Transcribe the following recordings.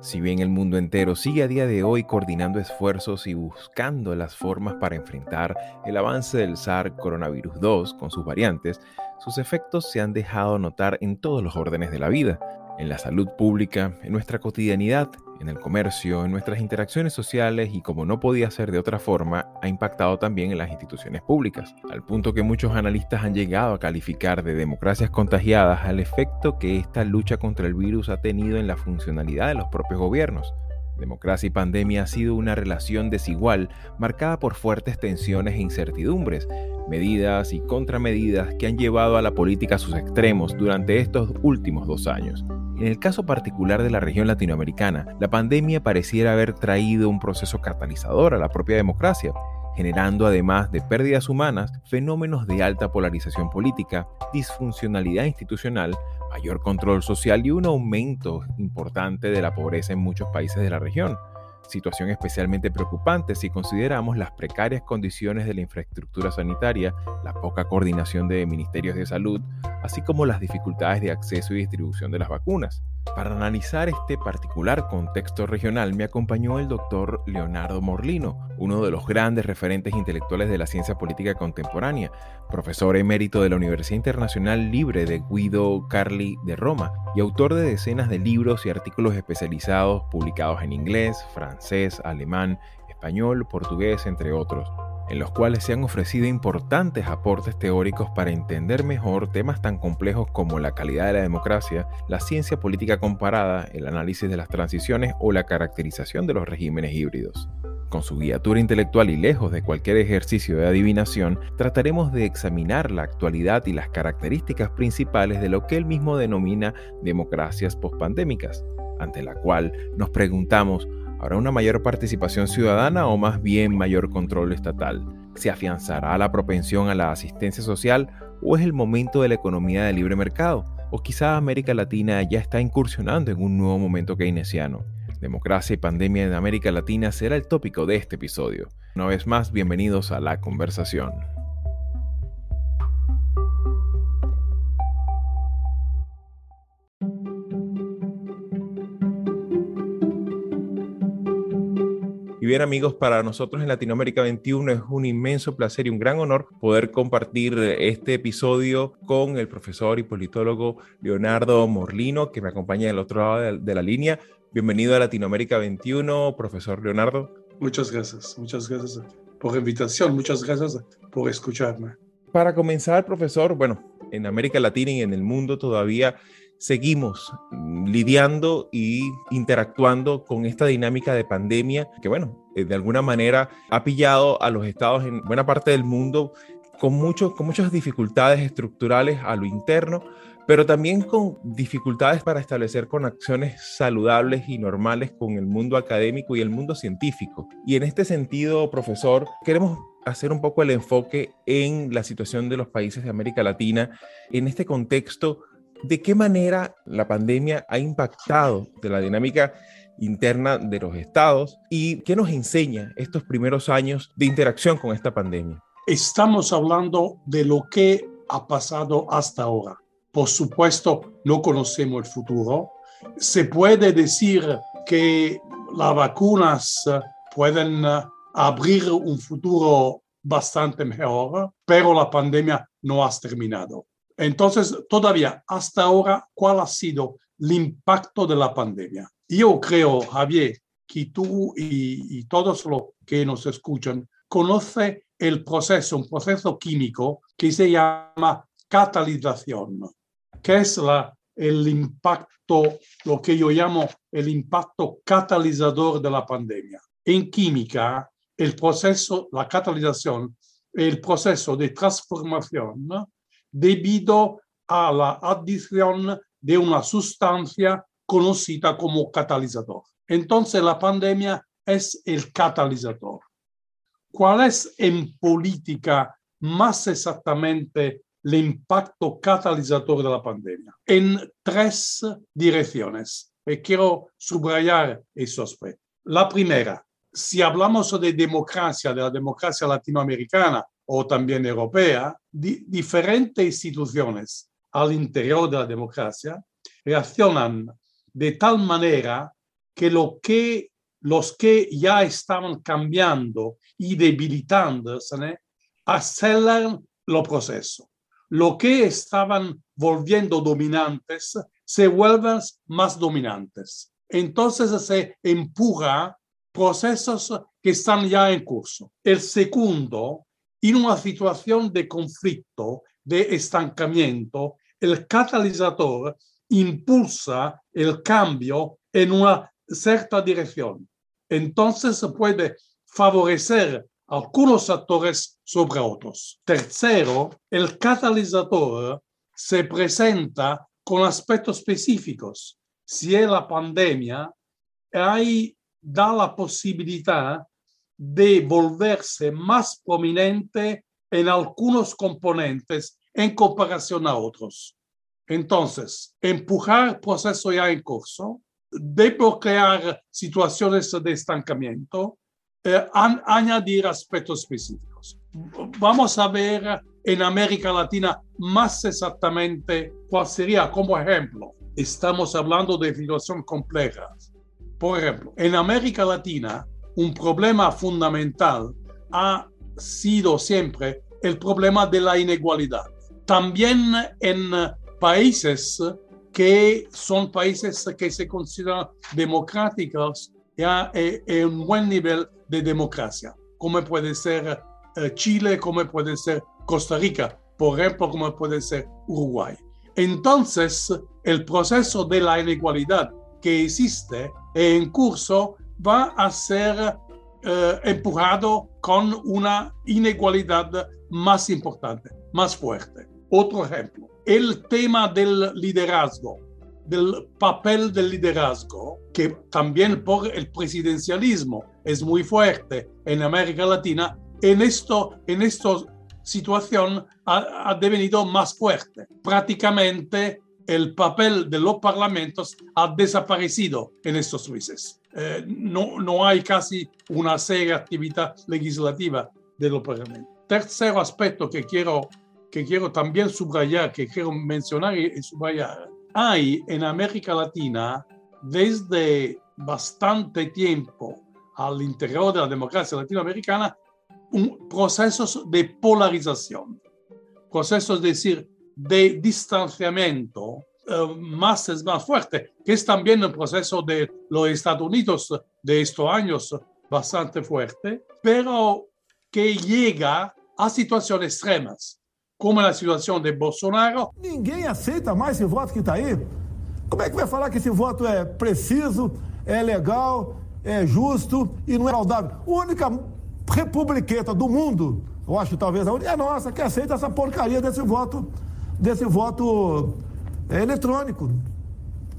Si bien el mundo entero sigue a día de hoy coordinando esfuerzos y buscando las formas para enfrentar el avance del SARS coronavirus 2 con sus variantes, sus efectos se han dejado notar en todos los órdenes de la vida, en la salud pública, en nuestra cotidianidad, en el comercio, en nuestras interacciones sociales y como no podía ser de otra forma, ha impactado también en las instituciones públicas, al punto que muchos analistas han llegado a calificar de democracias contagiadas al efecto que esta lucha contra el virus ha tenido en la funcionalidad de los propios gobiernos. Democracia y pandemia ha sido una relación desigual marcada por fuertes tensiones e incertidumbres, medidas y contramedidas que han llevado a la política a sus extremos durante estos últimos dos años. En el caso particular de la región latinoamericana, la pandemia pareciera haber traído un proceso catalizador a la propia democracia, generando además de pérdidas humanas, fenómenos de alta polarización política, disfuncionalidad institucional, mayor control social y un aumento importante de la pobreza en muchos países de la región situación especialmente preocupante si consideramos las precarias condiciones de la infraestructura sanitaria, la poca coordinación de ministerios de salud, así como las dificultades de acceso y distribución de las vacunas. Para analizar este particular contexto regional me acompañó el doctor Leonardo Morlino, uno de los grandes referentes intelectuales de la ciencia política contemporánea, profesor emérito de la Universidad Internacional Libre de Guido Carli de Roma y autor de decenas de libros y artículos especializados publicados en inglés, francés, alemán, español, portugués, entre otros en los cuales se han ofrecido importantes aportes teóricos para entender mejor temas tan complejos como la calidad de la democracia, la ciencia política comparada, el análisis de las transiciones o la caracterización de los regímenes híbridos. Con su guiatura intelectual y lejos de cualquier ejercicio de adivinación, trataremos de examinar la actualidad y las características principales de lo que él mismo denomina democracias pospandémicas, ante la cual nos preguntamos ¿Habrá una mayor participación ciudadana o más bien mayor control estatal? ¿Se afianzará la propensión a la asistencia social o es el momento de la economía de libre mercado? ¿O quizá América Latina ya está incursionando en un nuevo momento keynesiano? Democracia y pandemia en América Latina será el tópico de este episodio. Una vez más, bienvenidos a la conversación. bien amigos, para nosotros en Latinoamérica 21 es un inmenso placer y un gran honor poder compartir este episodio con el profesor y politólogo Leonardo Morlino, que me acompaña del otro lado de la línea. Bienvenido a Latinoamérica 21, profesor Leonardo. Muchas gracias, muchas gracias por la invitación, muchas gracias por escucharme. Para comenzar, profesor, bueno, en América Latina y en el mundo todavía seguimos lidiando y interactuando con esta dinámica de pandemia que, bueno, eh, de alguna manera ha pillado a los estados en buena parte del mundo con, mucho, con muchas dificultades estructurales a lo interno, pero también con dificultades para establecer conexiones saludables y normales con el mundo académico y el mundo científico. Y en este sentido, profesor, queremos hacer un poco el enfoque en la situación de los países de América Latina en este contexto ¿De qué manera la pandemia ha impactado de la dinámica interna de los estados y qué nos enseña estos primeros años de interacción con esta pandemia? Estamos hablando de lo que ha pasado hasta ahora. Por supuesto, no conocemos el futuro. Se puede decir que las vacunas pueden abrir un futuro bastante mejor, pero la pandemia no ha terminado. Entonces, todavía hasta ahora, ¿cuál ha sido el impacto de la pandemia? Yo creo, Javier, que tú y, todos los que nos escuchan conocen el proceso, un proceso químico que se llama catalización, que es la, el impacto, lo que yo llamo el impacto catalizador de la pandemia. En química, el proceso, la catalización, el proceso de transformación debido a la adición de una sustancia conocida como catalizador. Entonces la pandemia es el catalizador. ¿Cuál es en política más exactamente el impacto catalizador de la pandemia? En tres direcciones. Y quiero subrayar esos aspectos. La primera, si hablamos de democracia, de la democracia latinoamericana, o también europea, diferentes instituciones al interior de la democracia reaccionan de tal manera que, lo que los que ya estaban cambiando y debilitándose aceleran los procesos. Lo que estaban volviendo dominantes se vuelven más dominantes. Entonces se empuja procesos que están ya en curso. El segundo, en una situación de conflicto, de estancamiento, el catalizador impulsa el cambio en una cierta dirección. Entonces puede favorecer algunos actores sobre otros. Tercero, el catalizador se presenta con aspectos específicos. Si es la pandemia, hay da la posibilidad de volverse más prominente en algunos componentes en comparación a otros. Entonces, empujar proceso ya en curso, desbloquear situaciones de estancamiento, eh, añadir aspectos específicos. Vamos a ver en América Latina más exactamente cuál sería, como ejemplo, estamos hablando de situaciones complejas. Por ejemplo, en América Latina, un problema fundamental ha sido siempre el problema de la inigualdad. También en países que son países que se consideran democráticos y en un buen nivel de democracia, como puede ser eh, Chile, como puede ser Costa Rica, por ejemplo, como puede ser Uruguay. Entonces, el proceso de la inigualdad que existe en curso va a ser eh, empujado con una inigualdad más importante, más fuerte. Otro ejemplo, el tema del liderazgo, del papel del liderazgo, que también por el presidencialismo es muy fuerte en América Latina, en esto, en esta situación ha, ha devenido más fuerte. Prácticamente el papel de los parlamentos ha desaparecido en estos meses. Eh, no, no hay casi una seria actividad legislativa de los parlamentos. Tercer aspecto que quiero, que quiero también subrayar, que quiero mencionar y subrayar, hay en América Latina desde bastante tiempo al interior de la democracia latinoamericana un procesos de polarización, procesos, es decir, de distanciamiento uh, más es más fuerte, que es también el proceso de los Estados Unidos de estos años bastante fuerte, pero que llega a situações extremas, como a situação de Bolsonaro. Ninguém aceita mais esse voto que está aí. Como é que vai falar que esse voto é preciso, é legal, é justo e não é saudável? A única republiqueta do mundo, eu acho talvez a única, é nossa, que aceita essa porcaria desse voto desse voto é, eletrônico.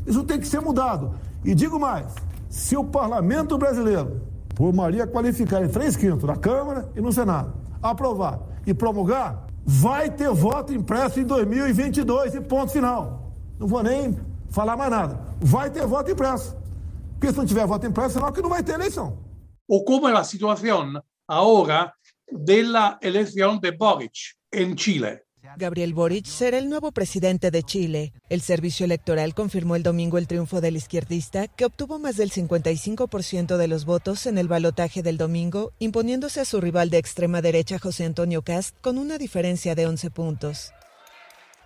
Isso tem que ser mudado. E digo mais: se o parlamento brasileiro, por maioria qualificada em três quintos, na Câmara e no Senado, aprovar e promulgar, vai ter voto impresso em 2022 e ponto final. Não vou nem falar mais nada. Vai ter voto impresso. Porque se não tiver voto impresso, senão que não vai ter eleição. Ou como é a situação agora da eleição de Boric em Chile. Gabriel Boric será el nuevo presidente de Chile. El servicio electoral confirmó el domingo el triunfo del izquierdista, que obtuvo más del 55% de los votos en el balotaje del domingo, imponiéndose a su rival de extrema derecha José Antonio Cast con una diferencia de 11 puntos.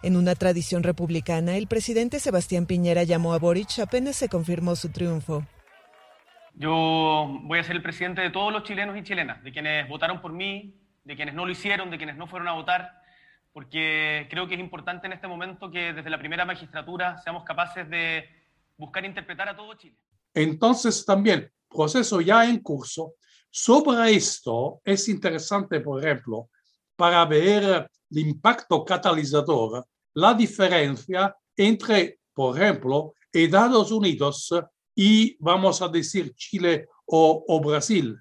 En una tradición republicana, el presidente Sebastián Piñera llamó a Boric apenas se confirmó su triunfo. Yo voy a ser el presidente de todos los chilenos y chilenas, de quienes votaron por mí, de quienes no lo hicieron, de quienes no fueron a votar porque creo que es importante en este momento que desde la primera magistratura seamos capaces de buscar interpretar a todo Chile. Entonces también, proceso ya en curso, sobre esto es interesante, por ejemplo, para ver el impacto catalizador, la diferencia entre, por ejemplo, Estados Unidos y, vamos a decir, Chile o, o Brasil.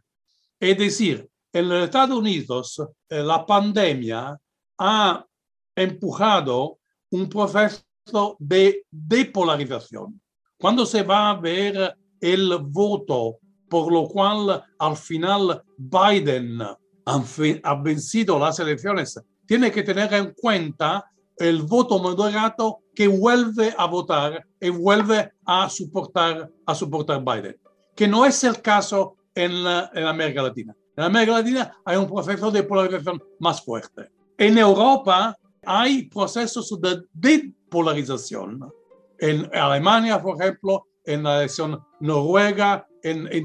Es decir, en Estados Unidos, eh, la pandemia ha empujado un proceso de depolarización. Cuando se va a ver el voto por lo cual al final Biden ha vencido las elecciones, tiene que tener en cuenta el voto moderado que vuelve a votar y vuelve a soportar a soportar Biden. que no es el caso en, en América Latina. En América Latina hay un proceso de polarización más fuerte. En Europa hay procesos de depolarización. En Alemania, por ejemplo, en la elección noruega, en, en,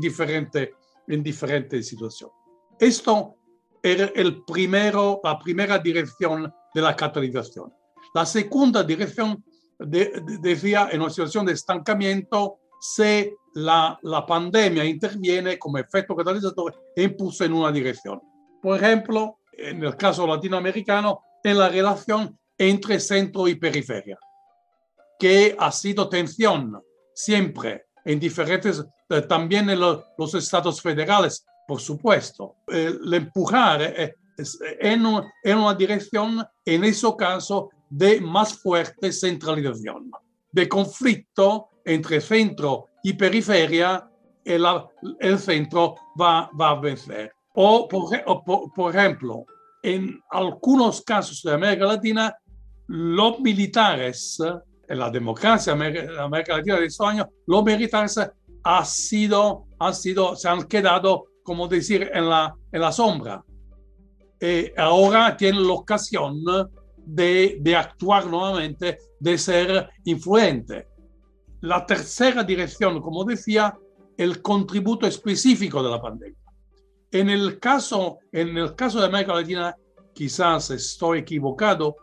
en diferentes situaciones. Esto era el primero, la primera dirección de la catalización. La segunda dirección de, de, decía en una situación de estancamiento si la, la pandemia interviene como efecto catalizador e impulsa en una dirección. Por ejemplo, en el caso latinoamericano, en la relación entre centro y periferia, que ha sido tensión siempre en diferentes, eh, también en lo, los estados federales, por supuesto. El empujar eh, en, en una dirección, en ese caso, de más fuerte centralización, de conflicto entre centro y periferia, el, el centro va, va, a vencer. O por, o por, por, ejemplo, en algunos casos de América Latina, los militares, en la democracia de América Latina de estos años, los militares ha sido, han sido, se han quedado, como decir, en la, en la sombra. Y ahora tienen la ocasión de, de actuar nuevamente, de ser influente. La tercera dirección, como decía, el contributo específico de la pandemia. En el caso, en el caso de América Latina, quizás estoy equivocado,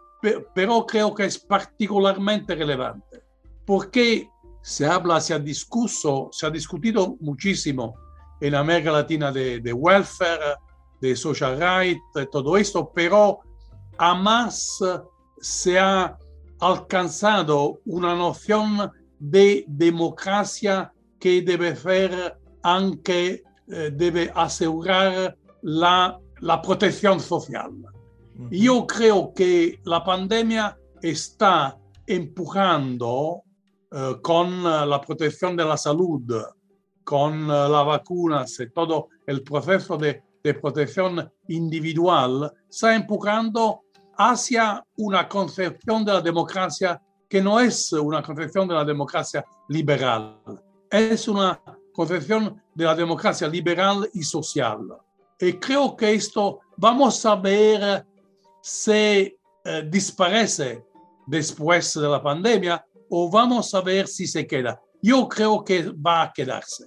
pero creo que es particularmente relevante, porque se habla, se ha, discuso, se ha discutido muchísimo en América Latina de, de welfare, de social rights, de todo esto, pero jamás se ha alcanzado una noción de democracia que debe ser aunque eh, debe asegurar la, la protección social. Uh -huh. Yo creo que la pandemia está empujando eh, con la protección de la salud, con las vacunas y todo el proceso de, de protección individual, está empujando hacia una concepción de la democracia que no es una concepción de la democracia liberal, es una concepción de la democracia liberal y social. Y creo que esto vamos a ver si eh, disparece después de la pandemia o vamos a ver si se queda. Yo creo que va a quedarse.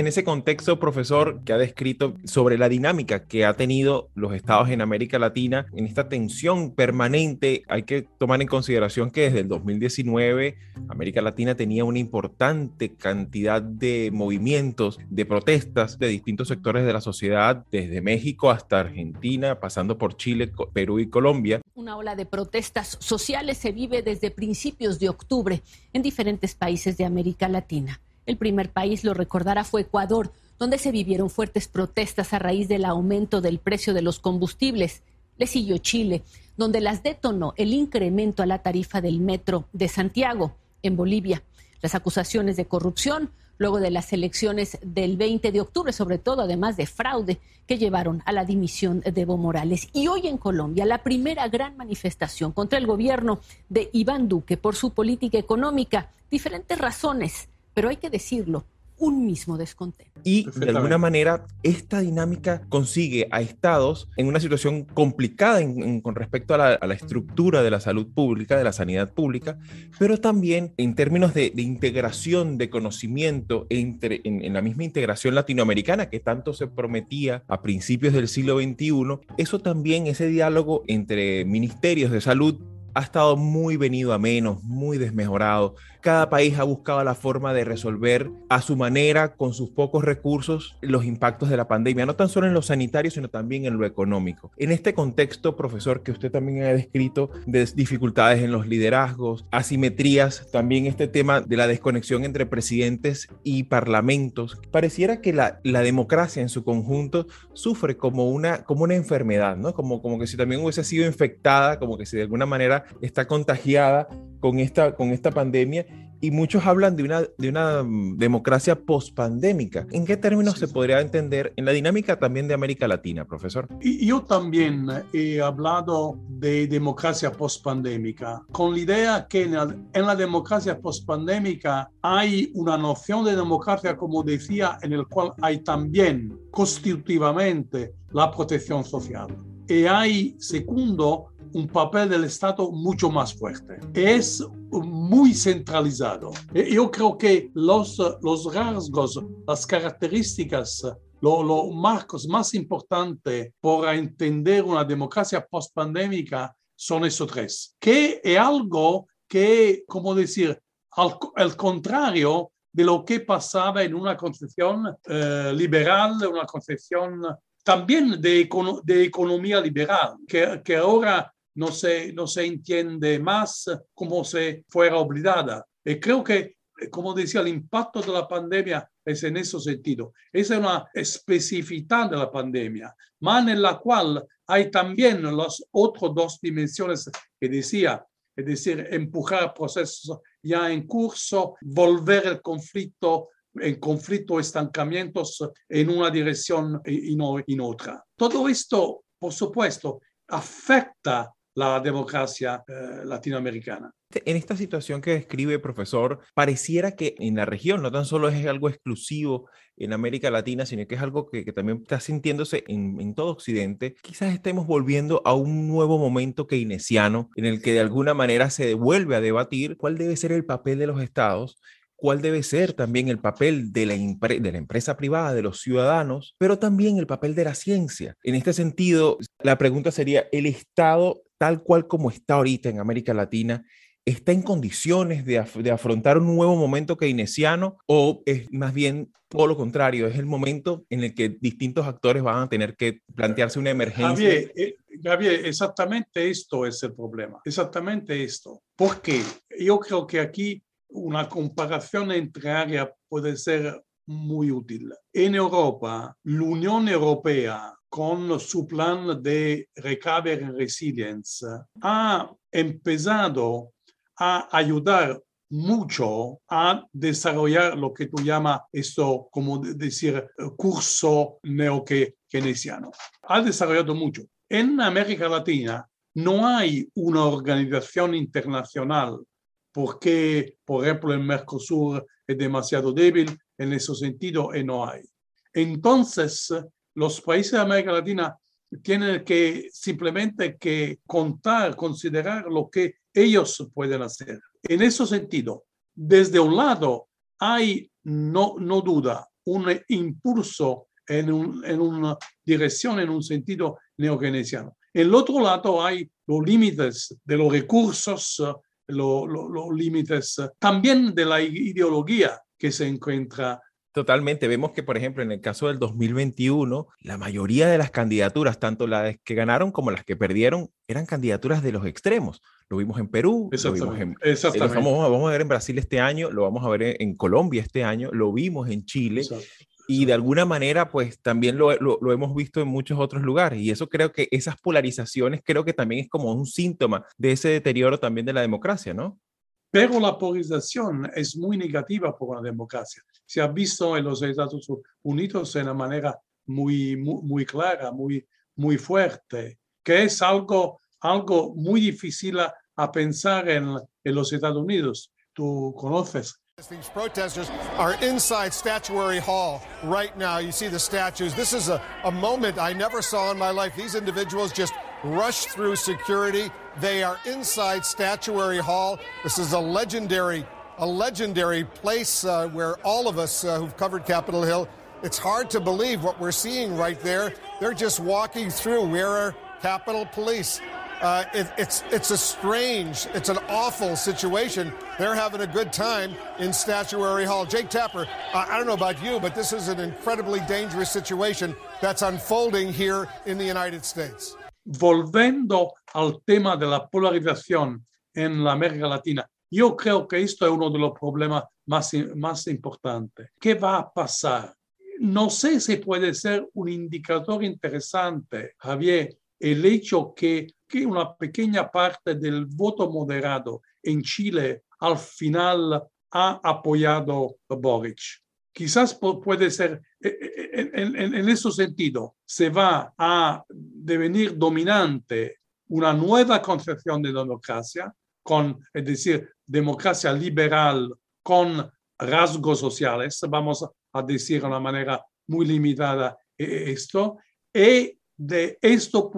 En ese contexto, profesor, que ha descrito sobre la dinámica que ha tenido los estados en América Latina, en esta tensión permanente, hay que tomar en consideración que desde el 2019 América Latina tenía una importante cantidad de movimientos, de protestas de distintos sectores de la sociedad, desde México hasta Argentina, pasando por Chile, Perú y Colombia. Una ola de protestas sociales se vive desde principios de octubre en diferentes países de América Latina. El primer país, lo recordará, fue Ecuador, donde se vivieron fuertes protestas a raíz del aumento del precio de los combustibles. Le siguió Chile, donde las detonó el incremento a la tarifa del metro de Santiago, en Bolivia. Las acusaciones de corrupción luego de las elecciones del 20 de octubre, sobre todo además de fraude que llevaron a la dimisión de Evo Morales. Y hoy en Colombia, la primera gran manifestación contra el gobierno de Iván Duque por su política económica, diferentes razones pero hay que decirlo, un mismo descontento. Y de alguna manera esta dinámica consigue a estados en una situación complicada con respecto a la, estructura de la salud pública, de la sanidad pública, pero también en términos de, integración de conocimiento entre, en, en la misma integración latinoamericana que tanto se prometía a principios del siglo XXI, eso también, ese diálogo entre ministerios de salud ha estado muy venido a menos, muy desmejorado. Cada país ha buscado la forma de resolver a su manera, con sus pocos recursos, los impactos de la pandemia, no tan solo en lo sanitario, sino también en lo económico. En este contexto, profesor, que usted también ha descrito de dificultades en los liderazgos, asimetrías, también este tema de la desconexión entre presidentes y parlamentos, pareciera que la, la democracia en su conjunto sufre como una, como una enfermedad, ¿no? Como, como que si también hubiese sido infectada, como que si de alguna manera está contagiada con esta, con esta pandemia y muchos hablan de una, de una mm, democracia pospandémica. ¿En qué términos se podría entender en la dinámica también de América Latina, profesor? Y yo también he hablado de democracia pospandémica, con la idea que en la, en la democracia pospandémica hay una noción de democracia, como decía, en el cual hay también constitutivamente la protección social. Y hay, segundo, un papel del Estado mucho más fuerte. Es muy centralizado. Yo creo que los, los rasgos, las características los marcos más importantes para entender una democracia post-pandémica son esos tres, que es algo que, como decir, al, contrario de lo que pasaba en una concepción eh, liberal, una concepción también de, de economía liberal, que, que ahora no se, no se entiende más como si fuera olvidada. Y creo que, como decía, el impacto de la pandemia es en ese sentido. Es una especificidad de la pandemia, más en la cual hay también las otras dos dimensiones que decía, es decir, empujar procesos ya en curso, volver el conflicto en conflicto estancamientos en una dirección y no en otra. Todo esto, por supuesto, afecta la democracia eh, latinoamericana. En esta situación que describe, profesor, pareciera que en la región no tan solo es algo exclusivo en América Latina, sino que es algo que, también está sintiéndose en, en, todo Occidente. Quizás estemos volviendo a un nuevo momento keynesiano en el que de alguna manera se vuelve a debatir cuál debe ser el papel de los estados cuál debe ser también el papel de la, de la empresa privada, de los ciudadanos, pero también el papel de la ciencia. En este sentido, la pregunta sería, ¿el Estado tal cual como está ahorita en América Latina, está en condiciones de, afrontar un nuevo momento keynesiano o es más bien todo lo contrario, es el momento en el que distintos actores van a tener que plantearse una emergencia. Javier, eh, exactamente esto es el problema, exactamente esto, porque yo creo que aquí una comparación entre áreas puede ser muy útil. En Europa, la Unión Europea con su plan de Recovery and Resilience, ha empezado a ayudar mucho a desarrollar lo que tú llamas esto, como decir, curso neokeynesiano. Ha desarrollado mucho. En América Latina no hay una organización internacional porque, por ejemplo, el Mercosur es demasiado débil en ese sentido y no hay. Entonces, los países de América Latina tienen que simplemente que contar, considerar lo que ellos pueden hacer. En ese sentido, desde un lado hay, no, no duda, un impulso en, una dirección, en un sentido neogenesiano. En el otro lado hay los límites de los recursos, los límites también de la ideología que se encuentra Totalmente. Vemos que, por ejemplo, en el caso del 2021, la mayoría de las candidaturas, tanto las que ganaron como las que perdieron, eran candidaturas de los extremos. Lo vimos en Perú, lo vimos en, eh, vamos, a ver en Brasil este año, lo vamos a ver en, Colombia este año, lo vimos en Chile. Y de alguna manera, pues también lo, lo, hemos visto en muchos otros lugares. Y eso creo que esas polarizaciones creo que también es como un síntoma de ese deterioro también de la democracia, ¿no? Pero la polarización es muy negativa para la democracia. Se ha visto en los Estados Unidos de una manera muy, muy, clara, muy, muy fuerte, que es algo, algo muy difícil a, pensar en, en, los Estados Unidos. Tú conoces These protesters are inside Statuary Hall right now. You see the statues. This is a, a moment I never saw in my life. These individuals just rushed through security. They are inside Statuary Hall. This is a legendary, a legendary place uh, where all of us uh, who've covered Capitol Hill, it's hard to believe what we're seeing right there. They're just walking through. Where are Capitol Police? Uh, it, it's it's a strange, it's an awful situation. They're having a good time in Statuary Hall. Jake Tapper, uh, I don't know about you, but this is an incredibly dangerous situation that's unfolding here in the United States. Volviendo al tema de la polarización en la América Latina, yo creo que esto es uno de los problemas más, más importantes. ¿Qué va a pasar? No sé si puede ser un indicador interesante, Javier, el hecho que, que una pequeña parte del voto moderado en Chile al final ha apoyado a Boric. Quizás puede ser, eh, eh, en, en, en ese sentido, se va a devenir dominante una nueva concepción de democracia, con, es decir, democracia liberal con rasgos sociales, vamos a decir de una manera muy limitada esto, y de, esto,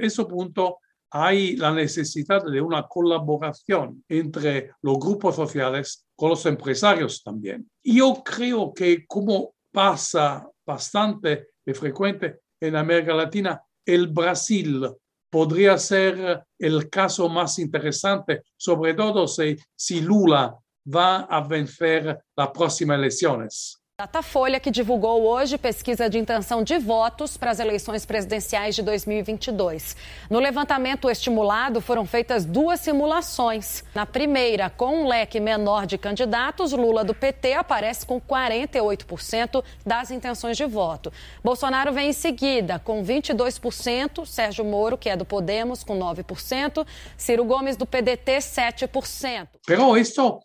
ese punto hay la necesidad de una colaboración entre los grupos sociales con los empresarios también. Yo creo que como pasa bastante y frecuente en América Latina, el Brasil podría ser el caso más interesante, sobre todo si, si Lula va a vencer las próximas elecciones. Datafolha, que divulgou hoje pesquisa de intenção de votos para as eleições presidenciais de 2022. No levantamento estimulado, foram feitas duas simulações. Na primeira, com um leque menor de candidatos, Lula do PT aparece com 48% das intenções de voto. Bolsonaro vem em seguida, com 22%, Sérgio Moro, que é do Podemos, com 9%, Ciro Gomes do PDT, 7%. Pero esto,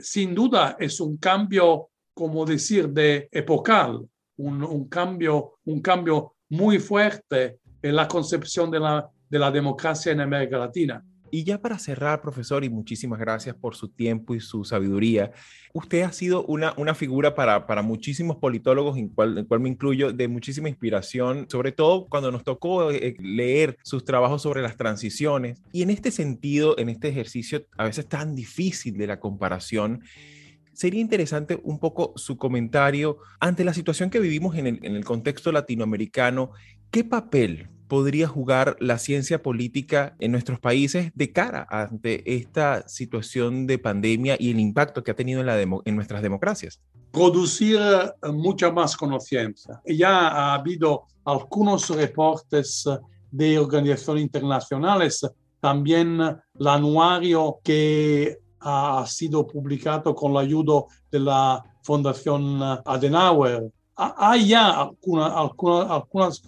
sin duda, es un cambio como decir, de epocal, un, un, cambio, un cambio muy fuerte en la concepción de la, de la democracia en América Latina. Y ya para cerrar, profesor, y muchísimas gracias por su tiempo y su sabiduría, usted ha sido una, una figura para, para muchísimos politólogos, en cual, en cual me incluyo, de muchísima inspiración, sobre todo cuando nos tocó eh, leer sus trabajos sobre las transiciones. Y en este sentido, en este ejercicio a veces tan difícil de la comparación, sería interesante un poco su comentario ante la situación que vivimos en el, contexto latinoamericano. ¿Qué papel podría jugar la ciencia política en nuestros países de cara ante esta situación de pandemia y el impacto que ha tenido en, en nuestras democracias? Producir mucha más conciencia. Ya ha habido algunos reportes de organizaciones internacionales, también el anuario que ha sido publicado con la ayuda de la Fundación Adenauer. Hay ya alguna, alguna, algunas,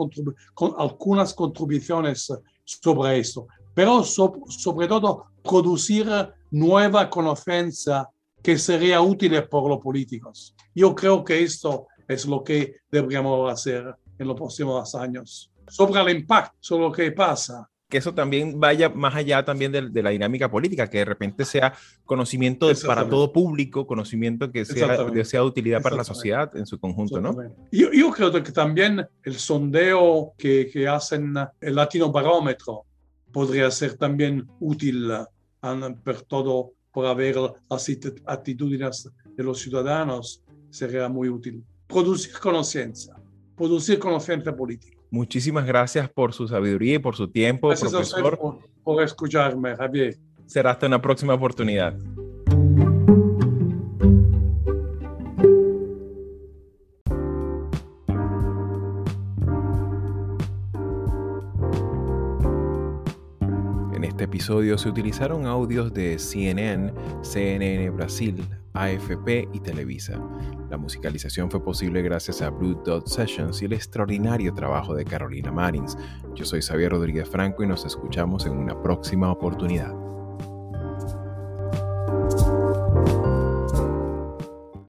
algunas contribuciones sobre esto, pero so sobre todo producir nueva conciencia que sería útil por los políticos. Yo creo que esto es lo que deberíamos hacer en los próximos años. Sobre el impacto, sobre lo que pasa, que eso también vaya más allá también de, de, la dinámica política, que de repente sea conocimiento de, para todo público, conocimiento que sea, de, sea utilidad para la sociedad en su conjunto, ¿no? Yo, yo, creo que también el sondeo que, que hacen el Latino Barómetro podría ser también útil por todo, para ver las actitudes de los ciudadanos, sería muy útil. Producir conciencia, producir conciencia política. Muchísimas gracias por su sabiduría y por su tiempo, gracias profesor. Por, por, escucharme, Javier. Será hasta una próxima oportunidad. En este episodio se utilizaron audios de CNN, CNN Brasil, AFP y Televisa. La musicalización fue posible gracias a Blue Dot Sessions y el extraordinario trabajo de Carolina Marins. Yo soy Xavier Rodríguez Franco y nos escuchamos en una próxima oportunidad.